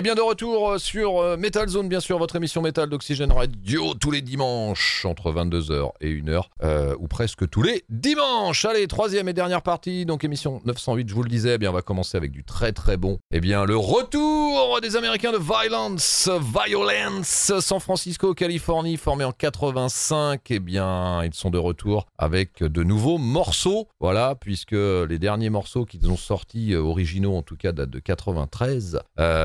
Et bien de retour sur euh, Metal Zone, bien sûr, votre émission Metal d'Oxygène Radio tous les dimanches entre 22h et 1h, euh, ou presque tous les dimanches. Allez, troisième et dernière partie, donc émission 908, je vous le disais, eh bien on va commencer avec du très très bon. Eh bien le retour des Américains de Violence, Violence, San Francisco, Californie, formé en 85. Eh bien ils sont de retour avec de nouveaux morceaux, voilà, puisque les derniers morceaux qu'ils ont sortis, euh, originaux en tout cas, datent de 93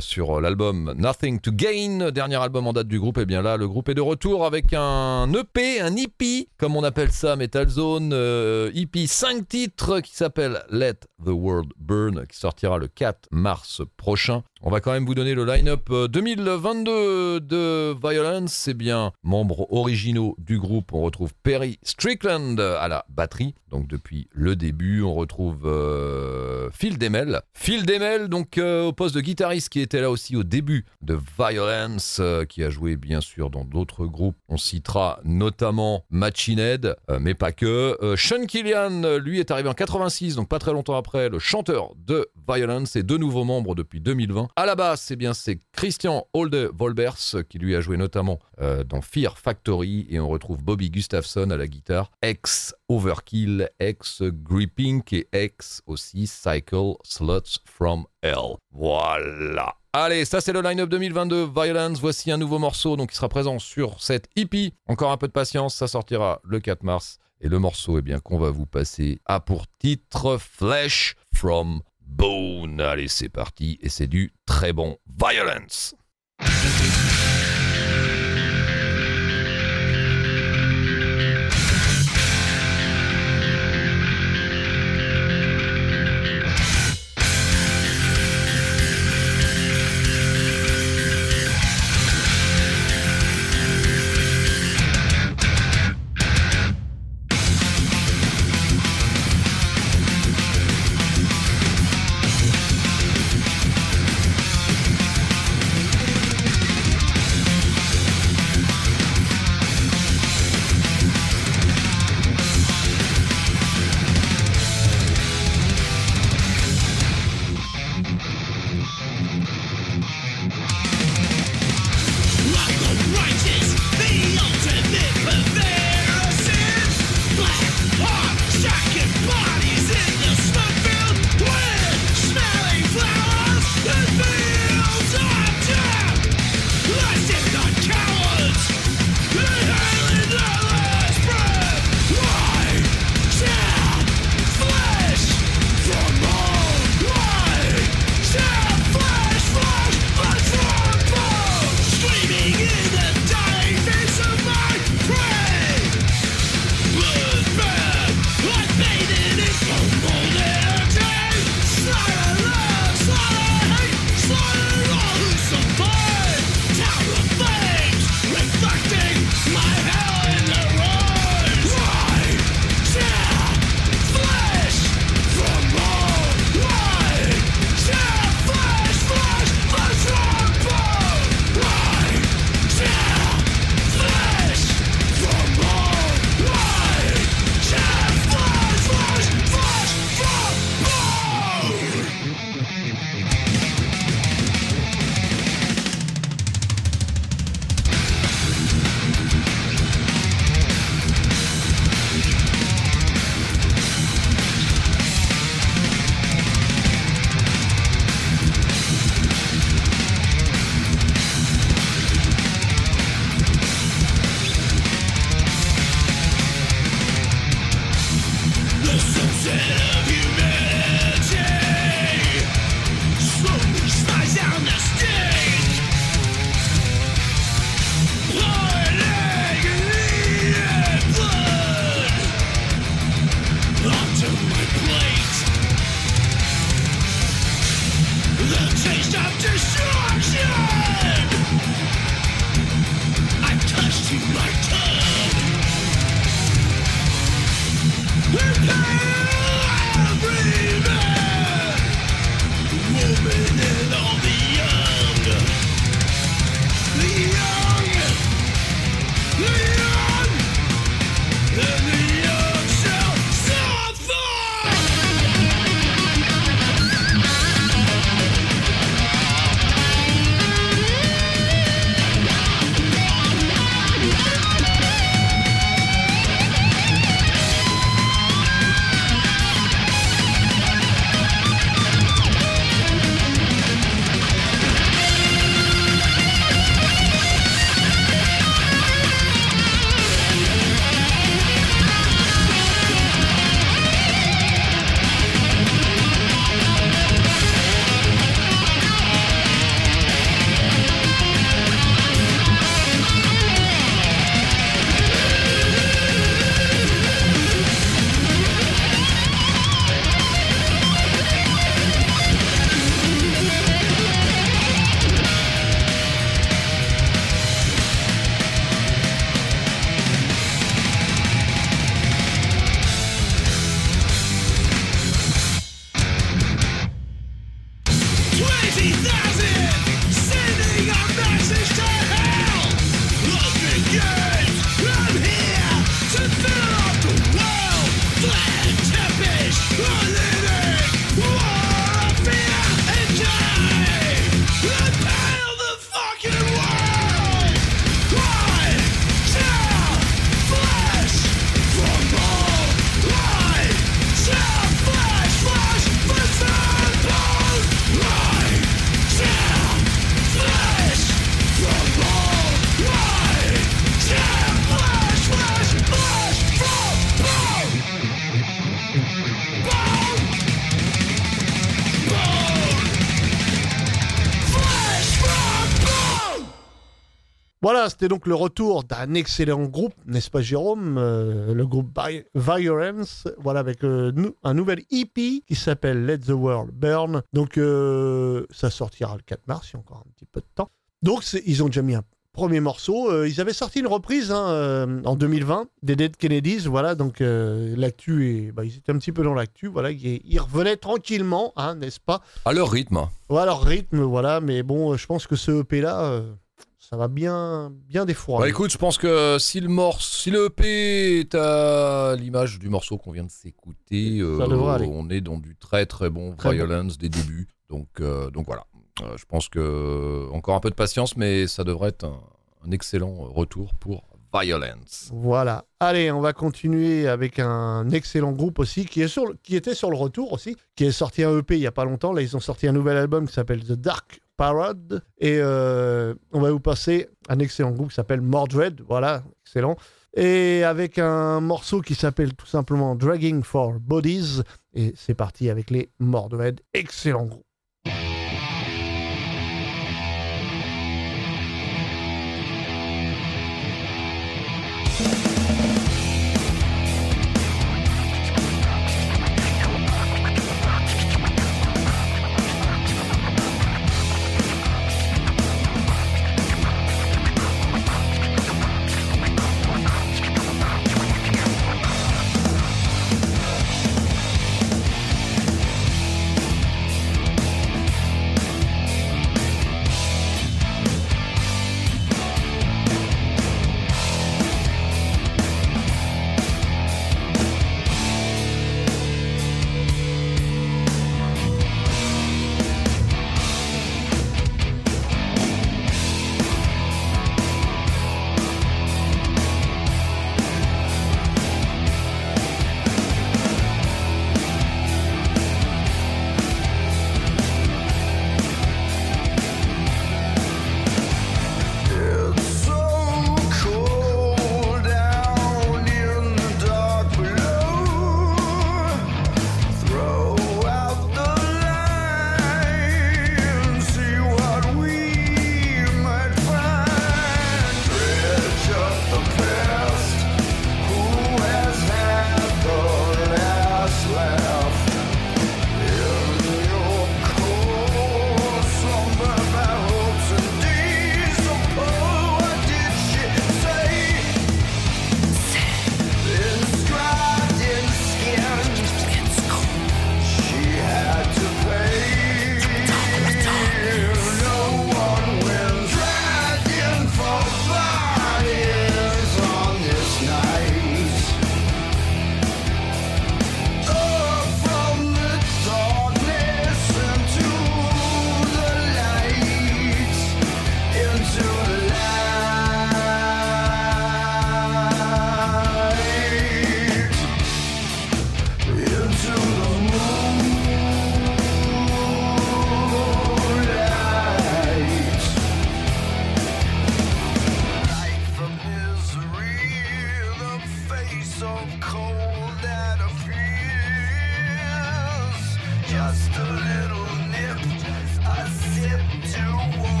sur l'album Nothing to Gain, dernier album en date du groupe. Et bien là, le groupe est de retour avec un EP, un EP, comme on appelle ça, Metal Zone, euh, EP 5 titres qui s'appelle Let the World Burn, qui sortira le 4 mars prochain. On va quand même vous donner le line-up 2022 euh, de Violence. C'est bien membres originaux du groupe. On retrouve Perry Strickland à la batterie. Donc depuis le début, on retrouve euh, Phil Demel. Phil Demel, donc euh, au poste de guitariste, qui était là aussi au début de Violence, qui a joué bien sûr dans d'autres groupes. On citera notamment Machine mais pas que. Sean Killian, lui, est arrivé en 86, donc pas très longtemps après, le chanteur de Violence et deux nouveaux membres depuis 2020. À la base, c'est bien c'est Christian Holde Volbers qui lui a joué notamment euh, dans Fear Factory et on retrouve Bobby Gustafson à la guitare, ex Overkill, ex Gripping et ex aussi Cycle Sluts from Hell. Voilà. Allez, ça c'est le line-up 2022 Violence. Voici un nouveau morceau donc qui sera présent sur cette EP. Encore un peu de patience, ça sortira le 4 mars. Et le morceau, eh bien, qu'on va vous passer a pour titre Flesh from Bone. Allez, c'est parti, et c'est du très bon Violence. Voilà, c'était donc le retour d'un excellent groupe, n'est-ce pas Jérôme euh, Le groupe Vi- Violence, voilà, avec euh, nou- un nouvel EP qui s'appelle Let the World Burn. Donc euh, ça sortira le 4 mars, il y a encore un petit peu de temps. Donc ils ont déjà mis un premier morceau. Ils avaient sorti une reprise hein, en 2020 des Dead Kennedys, voilà, donc l'actu, est, bah, ils étaient un petit peu dans l'actu, voilà, ils, ils revenaient tranquillement, hein, n'est-ce pas? À leur rythme. Voilà, leur rythme, voilà, mais bon, je pense que ce EP-là, ça va bien, bien défroider. Bah écoute, je pense que si le morceau, si le EP est à l'image du morceau qu'on vient de s'écouter, euh, on est dans du très très bon Très Violence des débuts. Donc, euh, donc voilà. Euh, je pense que encore un peu de patience, mais ça devrait être un, un excellent retour pour Violence. Voilà. Allez, on va continuer avec un excellent groupe aussi qui, est sur le- qui était sur le retour aussi, qui est sorti un EP il y a pas longtemps. Là, ils ont sorti un nouvel album qui s'appelle The Dark Parade. Et euh, on va vous passer un excellent groupe qui s'appelle Mordred. Voilà, excellent. Et avec un morceau qui s'appelle tout simplement Dragging for Bodies. Et c'est parti avec les Mordred. Excellent groupe.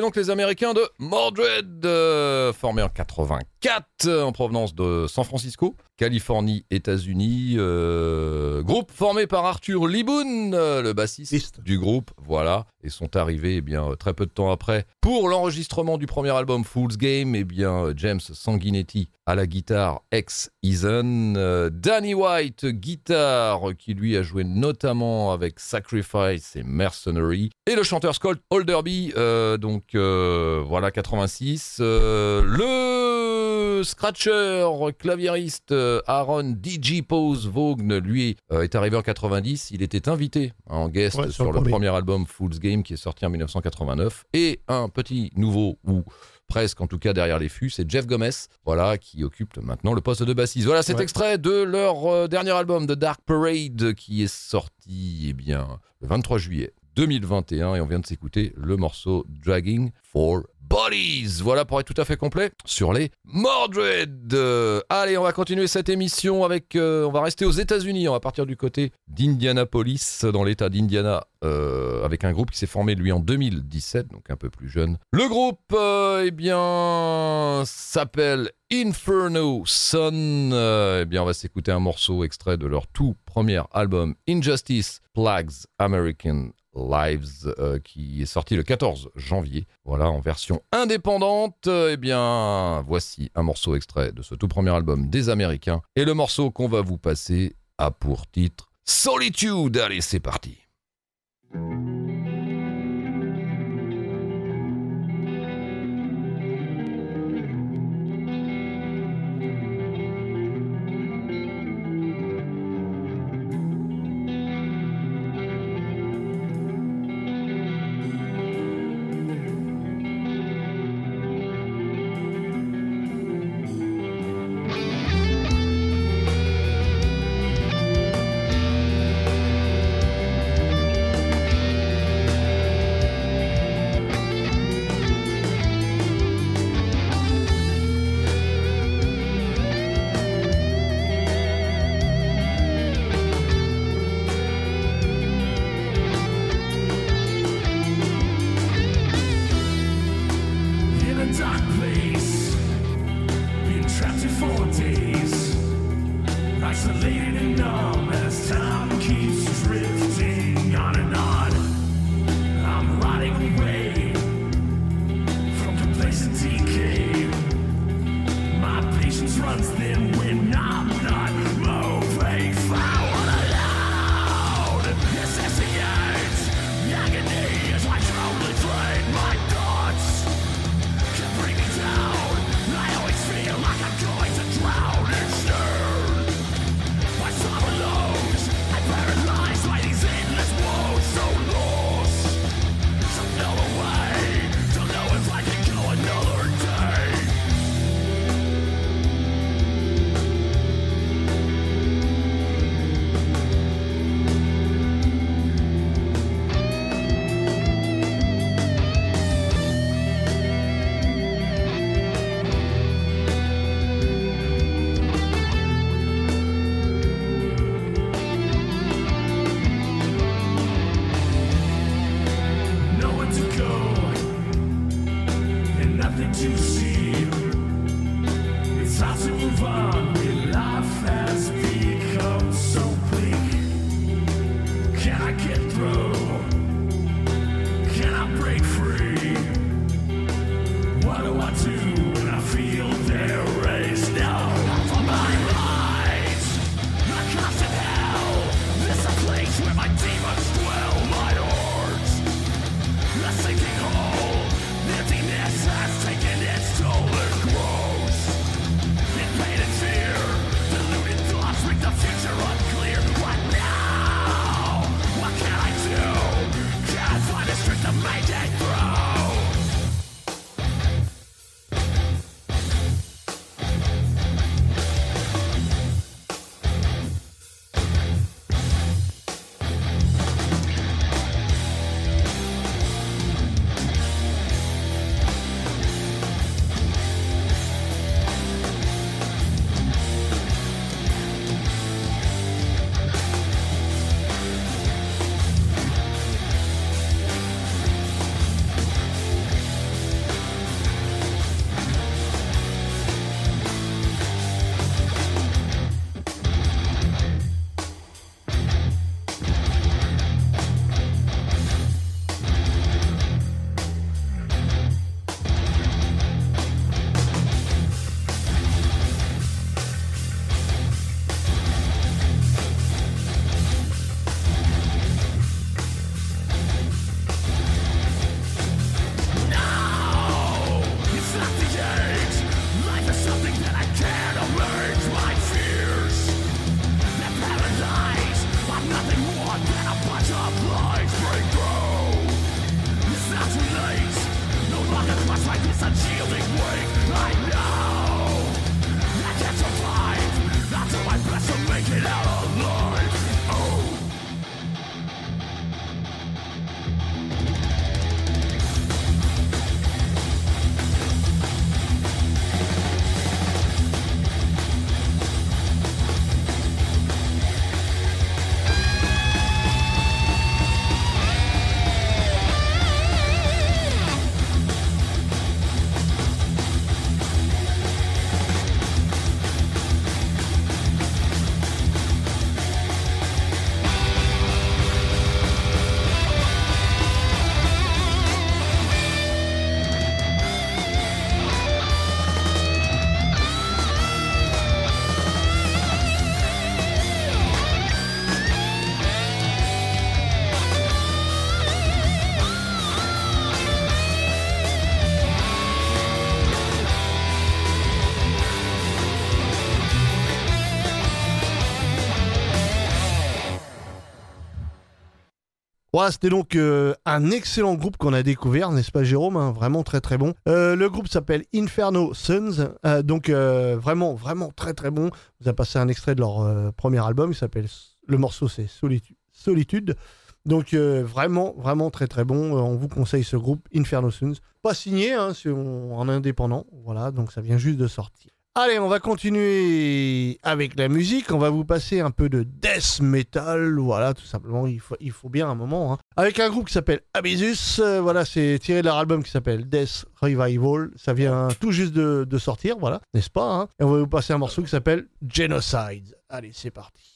Donc les Américains de Mordred, euh, formés en 84 en provenance de San Francisco, Californie, États-Unis. euh, groupe formé par Arthur Liboun, euh, le bassiste Liste. du groupe, voilà, et sont arrivés eh bien euh, très peu de temps après pour l'enregistrement du premier album Fool's Game. Eh bien euh, James Sanguinetti à la guitare, ex Eason, euh, Danny White guitare, qui lui a joué notamment avec Sacrifice et Mercenary, et le chanteur Scott Alderby, euh, donc euh, voilà 86, euh, le scratcher claviériste euh, Aaron DJ Pose Vaughn, lui euh, est arrivé en 90, il était invité en guest Ouais, sur, le le premier. premier album Fool's Game qui est sorti en 1989, et un petit nouveau ou presque en tout cas derrière les fûts, c'est Jeff Gomez, voilà, qui occupe maintenant le poste de bassiste. Voilà cet Ouais. extrait de leur euh, dernier album, The Dark Parade, qui est sorti eh bien, le 23 juillet 2021, et on vient de s'écouter le morceau Dragging for Bodies. Voilà pour être tout à fait complet sur les Mordred. Euh, allez, on va continuer cette émission avec. euh, on va rester aux États-Unis. On va partir du côté d'Indianapolis, dans l'État d'Indiana, euh, avec un groupe qui s'est formé lui en 2017, donc un peu plus jeune. Le groupe, eh bien, s'appelle Inferno Sun. Eh bien, on va s'écouter un morceau extrait de leur tout premier album Injustice Plagues American Lives, euh, qui est sorti le 14 janvier. Voilà, en version indépendante. Euh, Eh bien, voici un morceau extrait de ce tout premier album des Américains. Et le morceau qu'on va vous passer a pour titre Solitude. Allez, c'est parti. Voilà, c'était donc euh, un excellent groupe qu'on a découvert, n'est-ce pas Jérôme hein Vraiment très très bon. Euh, le groupe s'appelle Inferno Sons, euh, donc vraiment vraiment très très bon. Vous avez passé un extrait de leur premier album, il s'appelle le morceau c'est Solitu- Solitude. Donc vraiment vraiment très très bon. On vous conseille ce groupe Inferno Sons. Pas signé, hein, c'est en en indépendant. Voilà, donc ça vient juste de sortir. Allez, on va continuer avec la musique. On va vous passer un peu de death metal. Voilà, tout simplement, il faut, il faut bien un moment. hein. Avec un groupe qui s'appelle Abysus. Euh, voilà, c'est tiré de leur album qui s'appelle Death Revival. Ça vient tout juste de, de sortir, voilà, n'est-ce pas hein Et on va vous passer un morceau qui s'appelle Genocide. Allez, c'est parti.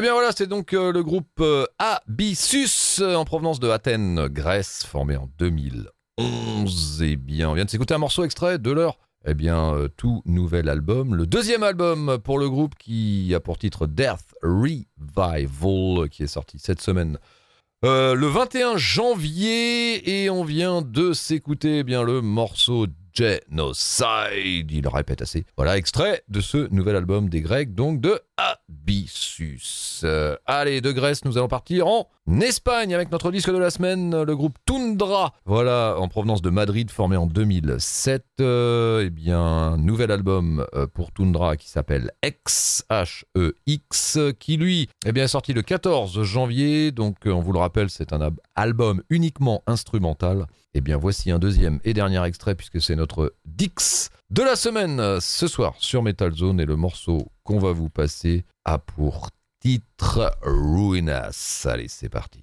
Eh bien voilà, c'est donc euh, le groupe euh, Abyssus euh, en provenance de Athènes, Grèce, formé en 2011. Eh bien, on vient de s'écouter un morceau extrait de leur eh bien, tout nouvel album, le deuxième album pour le groupe qui a pour titre Death Revival, qui est sorti cette semaine. le 21 janvier et on vient de s'écouter eh bien le morceau Genocide, il répète assez. Voilà, extrait de ce nouvel album des Grecs, donc de Abyssus. Euh, allez, de Grèce, nous allons partir en Espagne avec notre disque de la semaine, le groupe Tundra. Voilà, en provenance de Madrid, formé en 2007. Euh, eh bien, nouvel album euh, pour Tundra qui s'appelle X, H-E-X, qui lui eh bien, est sorti le 14 janvier. Donc, euh, on vous le rappelle, c'est un album uniquement instrumental. Eh bien, voici un deuxième et dernier extrait puisque c'est notre Dix de la semaine ce soir sur Metal Zone et le morceau qu'on va vous passer a pour titre Ruinas. Allez, c'est parti.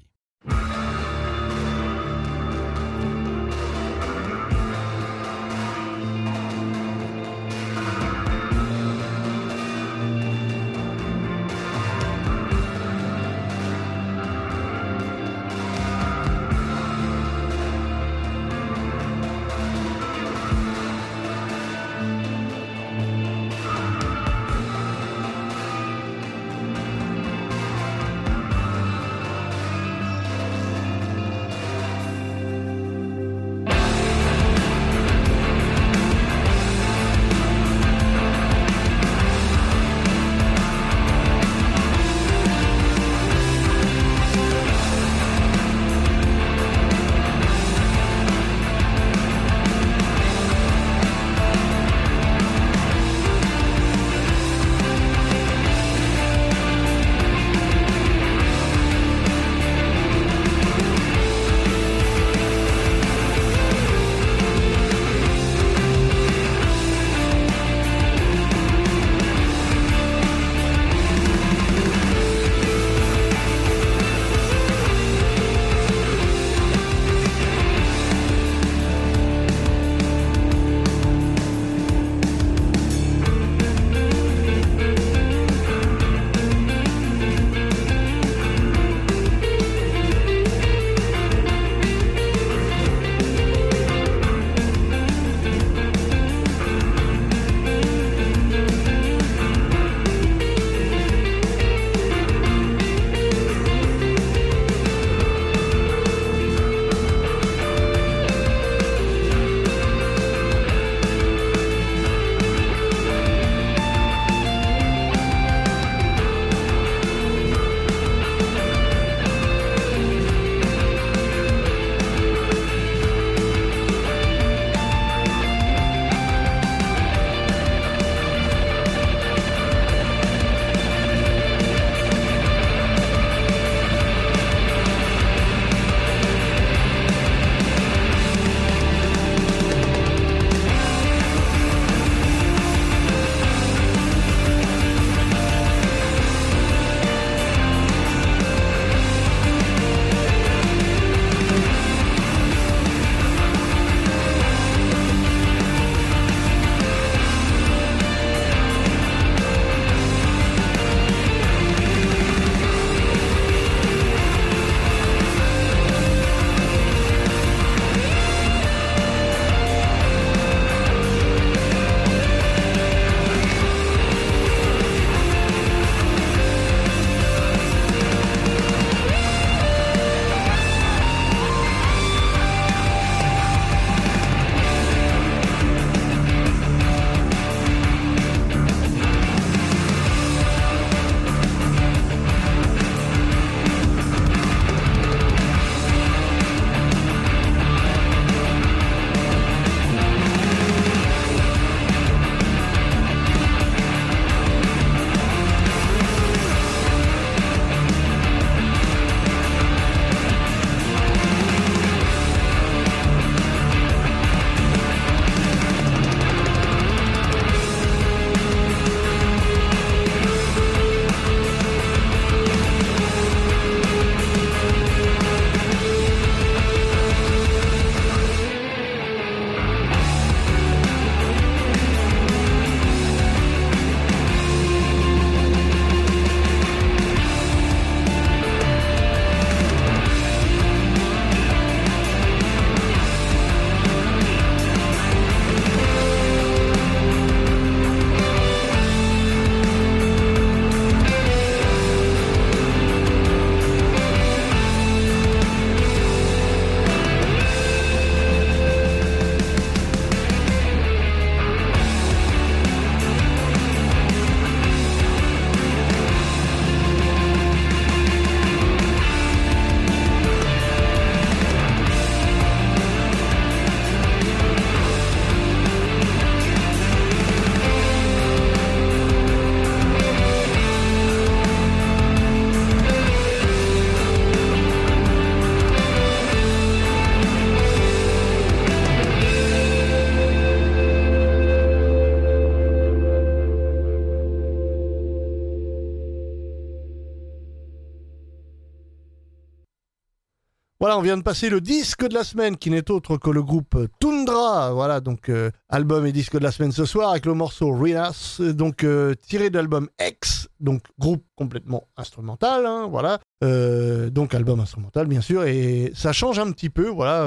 Vient de passer le disque de la semaine qui n'est autre que le groupe Tundra. Voilà, donc euh, album et disque de la semaine ce soir avec le morceau Rinas, donc euh, tiré de l'album X, donc groupe complètement instrumental, hein, voilà. Euh, donc album instrumental bien sûr et ça change un petit peu, voilà.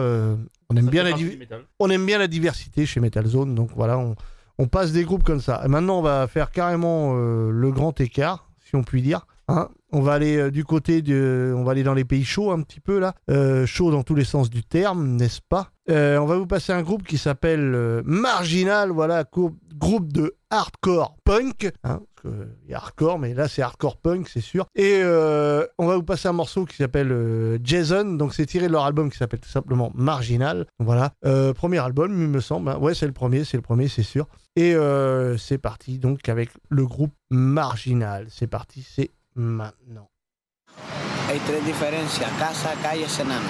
on aime bien la div- on aime bien la diversité chez Metal Zone, donc voilà, on, on passe des groupes comme ça. Et maintenant, on va faire carrément le grand écart, si on peut dire. Hein. on va aller euh, du côté de, on va aller dans les pays chauds un petit peu là, euh, chaud dans tous les sens du terme, n'est-ce pas? Euh, On va vous passer un groupe qui s'appelle euh, Marginal, voilà, groupe de hardcore punk. hein, il y a hardcore, mais là c'est hardcore punk, c'est sûr. Et on va vous passer un morceau qui s'appelle Jason, donc c'est tiré de leur album qui s'appelle tout simplement Marginal. Voilà, premier album, il me semble. hein. Ouais, c'est le premier, c'est le premier, c'est sûr. Et c'est parti donc avec le groupe Marginal. C'est parti, c'est maintenant. Hay tres diferencias, casa, calle, cename.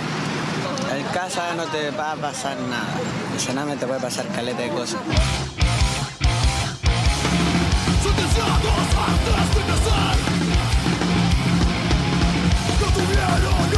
El casa no te va a pasar nada. El cename te puede pasar caleta de cosas. Sentenciados antes de nacer No tuvieron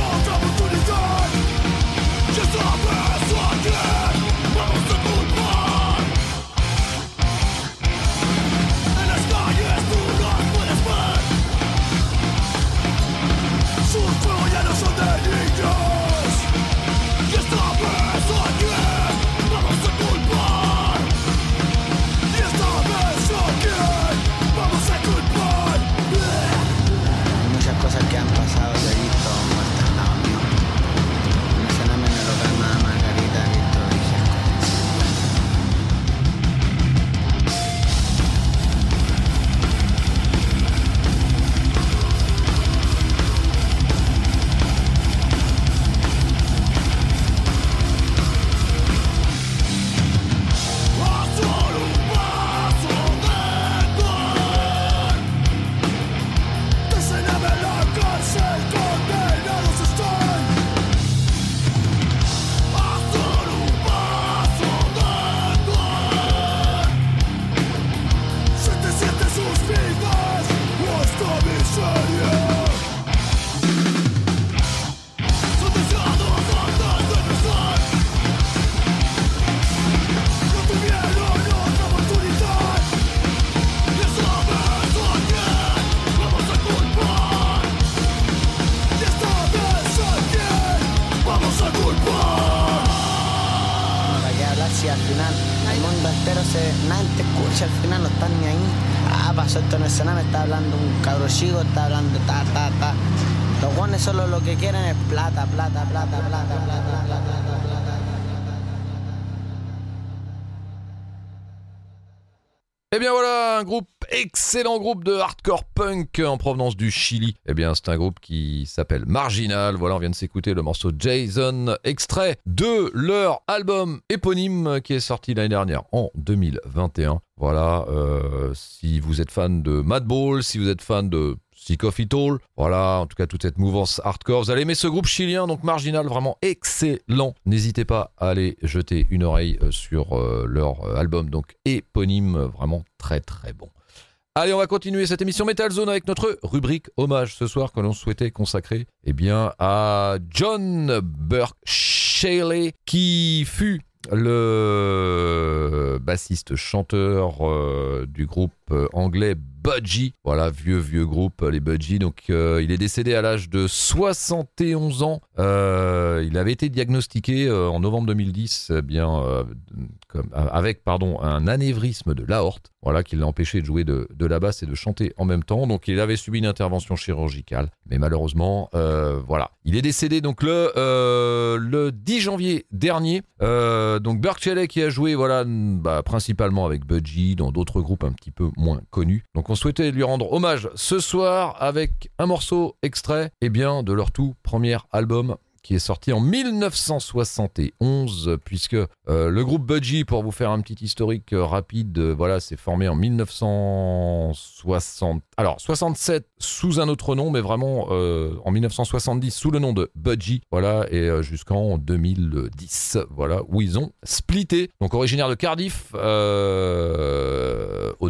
al final el mundo entero se... Nadie te escucha, al final no están ni ahí. Ah, pasó esto en el cename, está hablando un cabro chico, está hablando ta, ta, ta. Los guanes solo lo que quieren es plata, plata, plata, plata, plata, plata, plata, plata. Eh bien voilà, un groupe, excellent groupe de hardcore punk en provenance du Chili. Eh bien c'est un groupe qui s'appelle Marginal. Voilà, on vient de s'écouter le morceau Jason, extrait de leur album éponyme qui est sorti l'année dernière en 2021. Voilà, euh, si vous êtes fan de Madball, si vous êtes fan de Sick of It All, voilà, en tout cas toute cette mouvance hardcore. Vous allez aimer ce groupe chilien, donc Marginal, vraiment excellent. N'hésitez pas à aller jeter une oreille euh, sur euh, leur album, donc éponyme, vraiment très très bon. Allez, on va continuer cette émission Metal Zone avec notre rubrique hommage ce soir que l'on souhaitait consacrer eh bien, à John Burke Shaley qui fut le bassiste chanteur euh, du groupe euh, anglais Budgie. Voilà, vieux vieux groupe les Budgie. Donc euh, il est décédé à l'âge de 71 ans. Euh, il avait été diagnostiqué euh, en novembre 2010 eh bien avec pardon un anévrisme de l'aorte. Voilà qui l'a empêché de jouer de, la basse et de chanter en même temps. Donc il avait subi une intervention chirurgicale, mais malheureusement voilà, il est décédé donc le le 10 janvier dernier. Donc Burke qui a joué voilà bah, principalement avec Budgie dans d'autres groupes un petit peu moins connus. Donc on souhaitait lui rendre hommage ce soir avec un morceau extrait eh bien de leur tout premier album qui est sorti en 1971, puisque euh, le groupe Budgie, pour vous faire un petit historique euh, rapide, euh, voilà, s'est formé en 1960. Alors 67 sous un autre nom, mais vraiment en 1970 sous le nom de Budgie, voilà, et jusqu'en 2010, voilà, où ils ont splitté. Donc originaire de Cardiff, au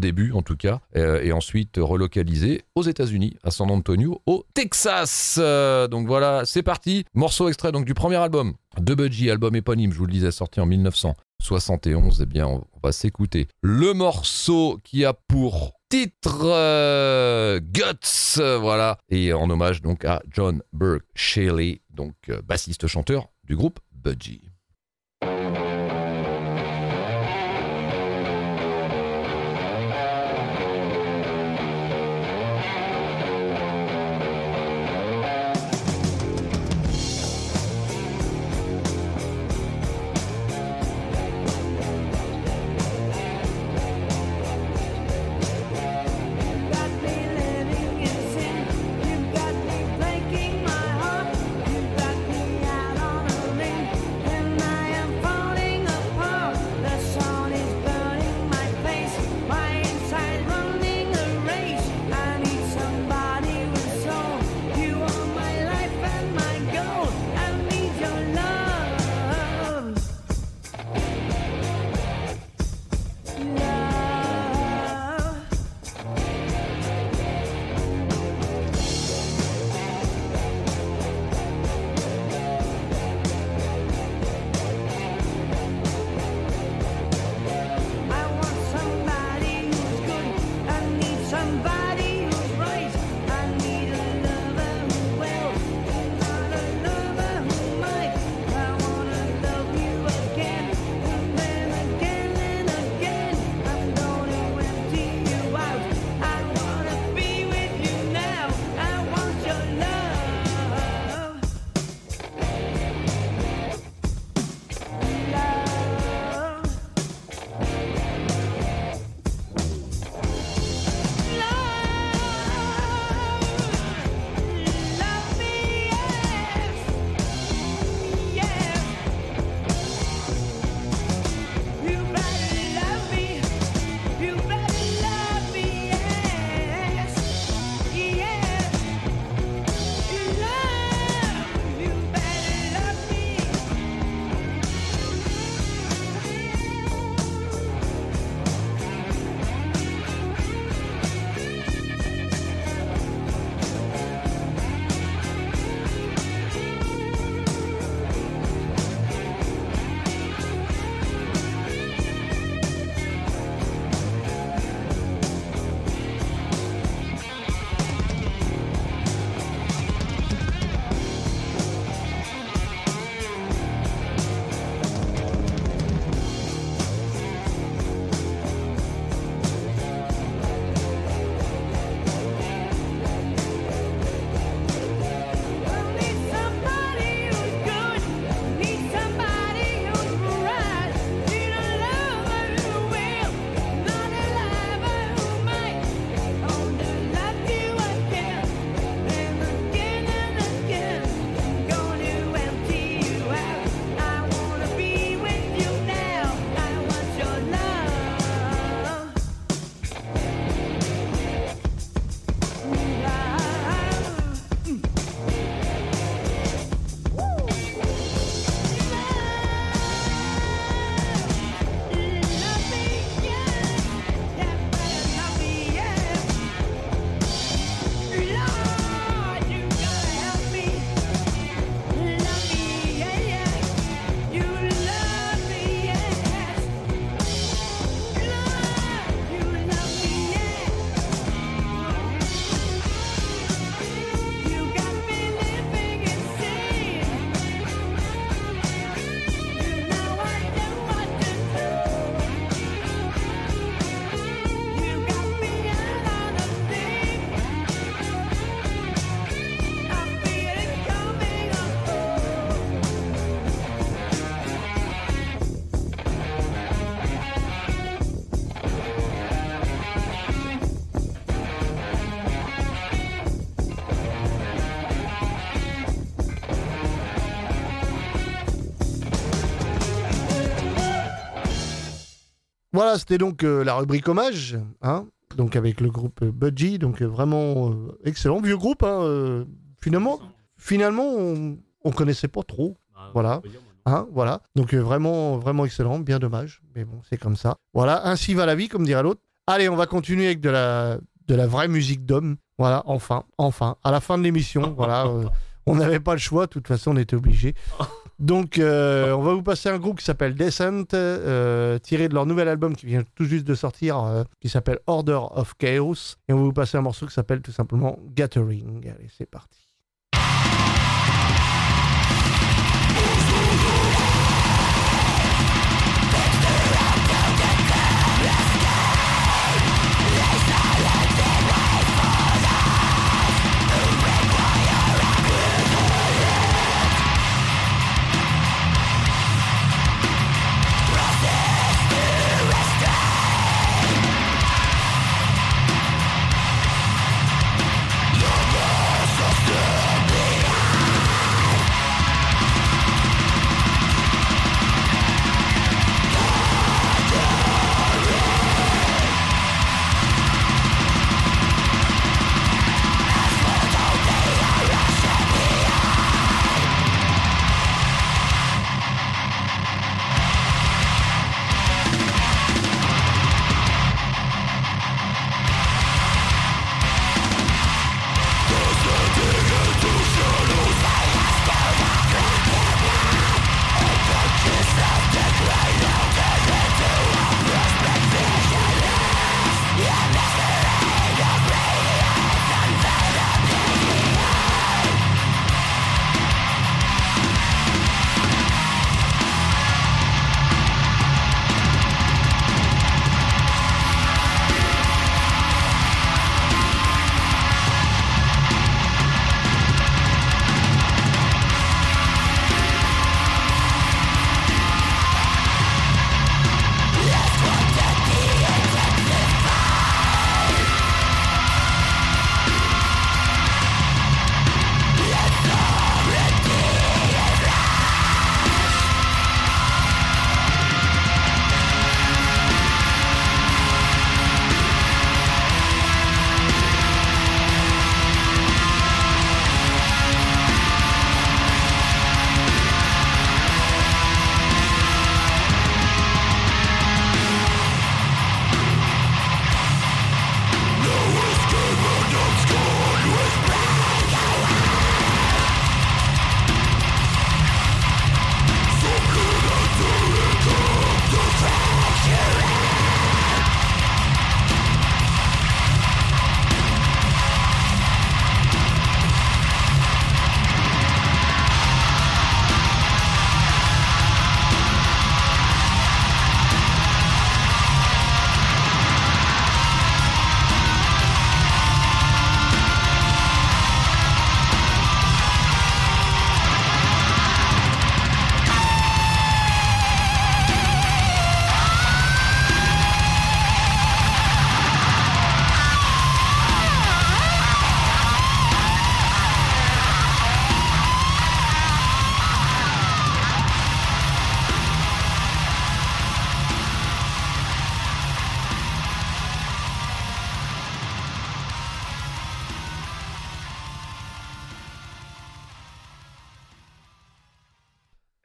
début en tout cas, et ensuite relocalisé aux États-Unis, à San Antonio, au Texas. Donc voilà, c'est parti. Morceau extrait donc du premier album de Budgie, album éponyme, je vous le disais, sorti en 1971. Eh bien, on va s'écouter le morceau qui a pour titre euh, Guts, voilà, et en hommage donc à John Burke Shelley, donc euh, bassiste chanteur du groupe Budgie. Voilà, c'était donc euh, la rubrique hommage, hein, donc avec le groupe euh, Budgie, donc euh, vraiment euh, excellent, vieux groupe, hein, finalement, finalement on, on connaissait pas trop, Voilà. hein, voilà, donc vraiment, vraiment excellent, bien dommage, mais bon, c'est comme ça. Voilà, ainsi va la vie, comme dirait l'autre. Allez, on va continuer avec de la, de la vraie musique d'homme. Voilà, enfin, enfin, à la fin de l'émission, voilà, euh, on n'avait pas le choix, de toute façon, on était obligé. Donc, euh, on va vous passer un groupe qui s'appelle Descent, euh, tiré de leur nouvel album qui vient tout juste de sortir, euh, qui s'appelle Order of Chaos. Et on va vous passer un morceau qui s'appelle tout simplement Gathering. Allez, c'est parti.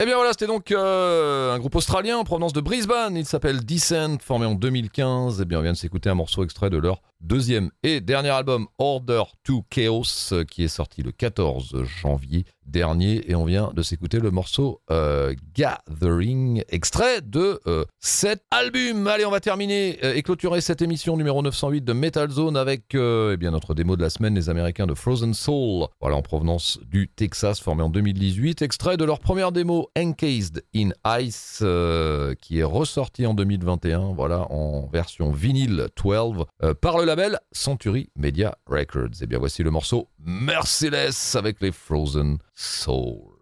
Bien voilà, c'était donc euh, un groupe australien en provenance de Brisbane. Il s'appelle Descent, formé en 2015. Eh bien, on vient de s'écouter un morceau extrait de leur deuxième et dernier album, Order to Chaos, euh, qui est sorti le 14 janvier dernier. Et on vient de s'écouter le morceau euh, Gathering, extrait de euh, cet album. Allez, on va terminer euh, et clôturer cette émission numéro 908 de Metal Zone avec euh, eh bien, notre démo de la semaine, les Américains de Frozen Soul. Voilà, en provenance du Texas, formé en 2018. Extrait de leur première démo, Encased in Ice, euh, qui est ressorti en 2021. Voilà, en version vinyle 12 euh, par le label Century Media Records. Et bien, voici le morceau Merciless avec les Frozen Soul.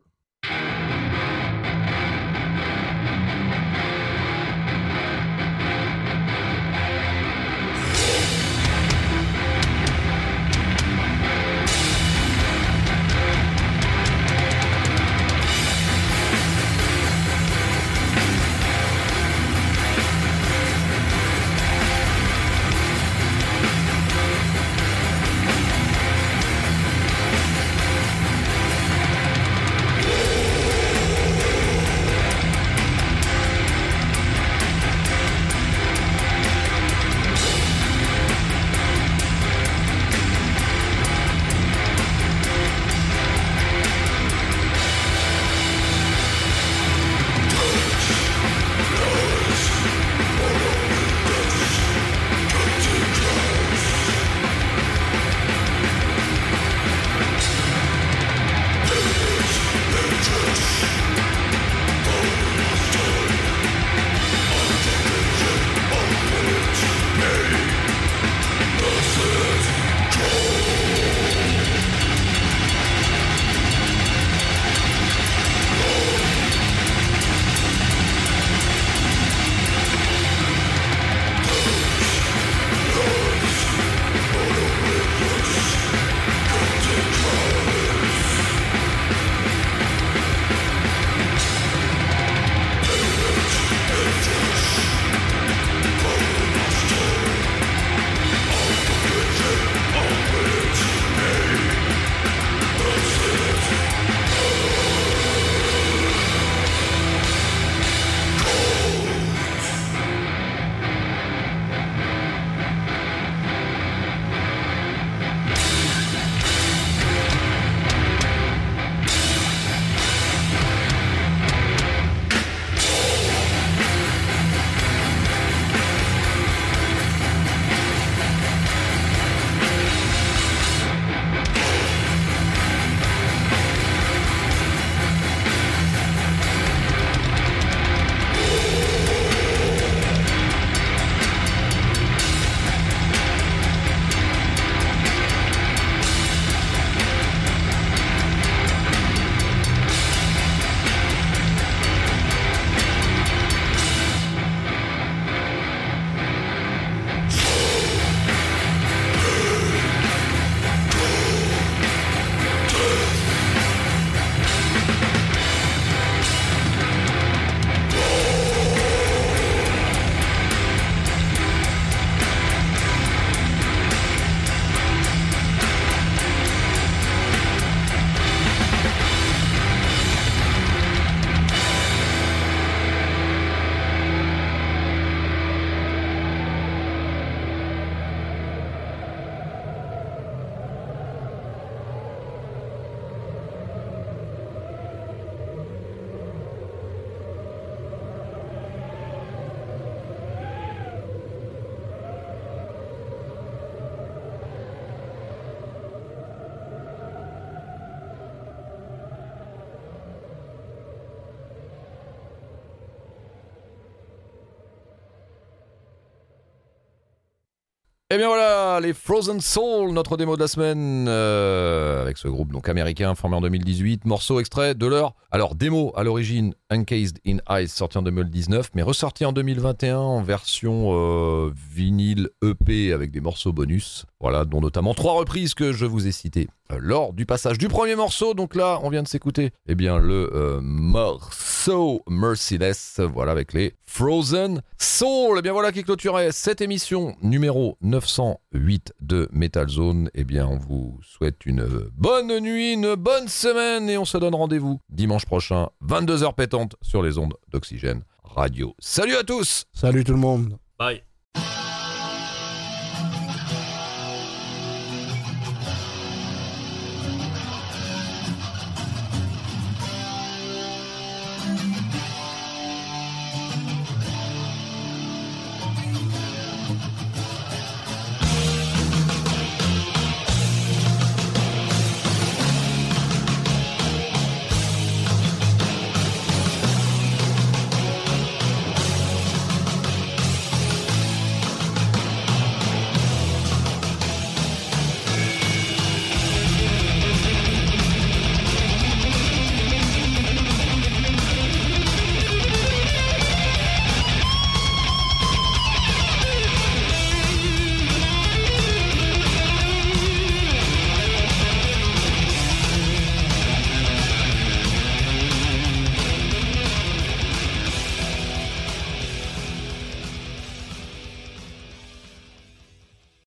Et bien voilà, les Frozen Soul, notre démo de la semaine, euh, avec ce groupe donc américain formé en 2018, morceau extrait de leur, alors démo à l'origine Encased in Ice, sorti en 2019, mais ressorti en 2021 en version euh, vinyle EP avec des morceaux bonus, voilà, dont notamment trois reprises que je vous ai citées euh, lors du passage du premier morceau. Donc là, on vient de s'écouter, eh bien le euh, morceau Merciless, voilà avec les Frozen Soul. Eh bien voilà qui clôturait cette émission numéro 908 de Metal Zone. Eh bien, on vous souhaite une bonne nuit, une bonne semaine et on se donne rendez-vous dimanche prochain, 22h pétantes sur les ondes d'Oxygène Radio. Salut à tous Salut tout le monde. Bye.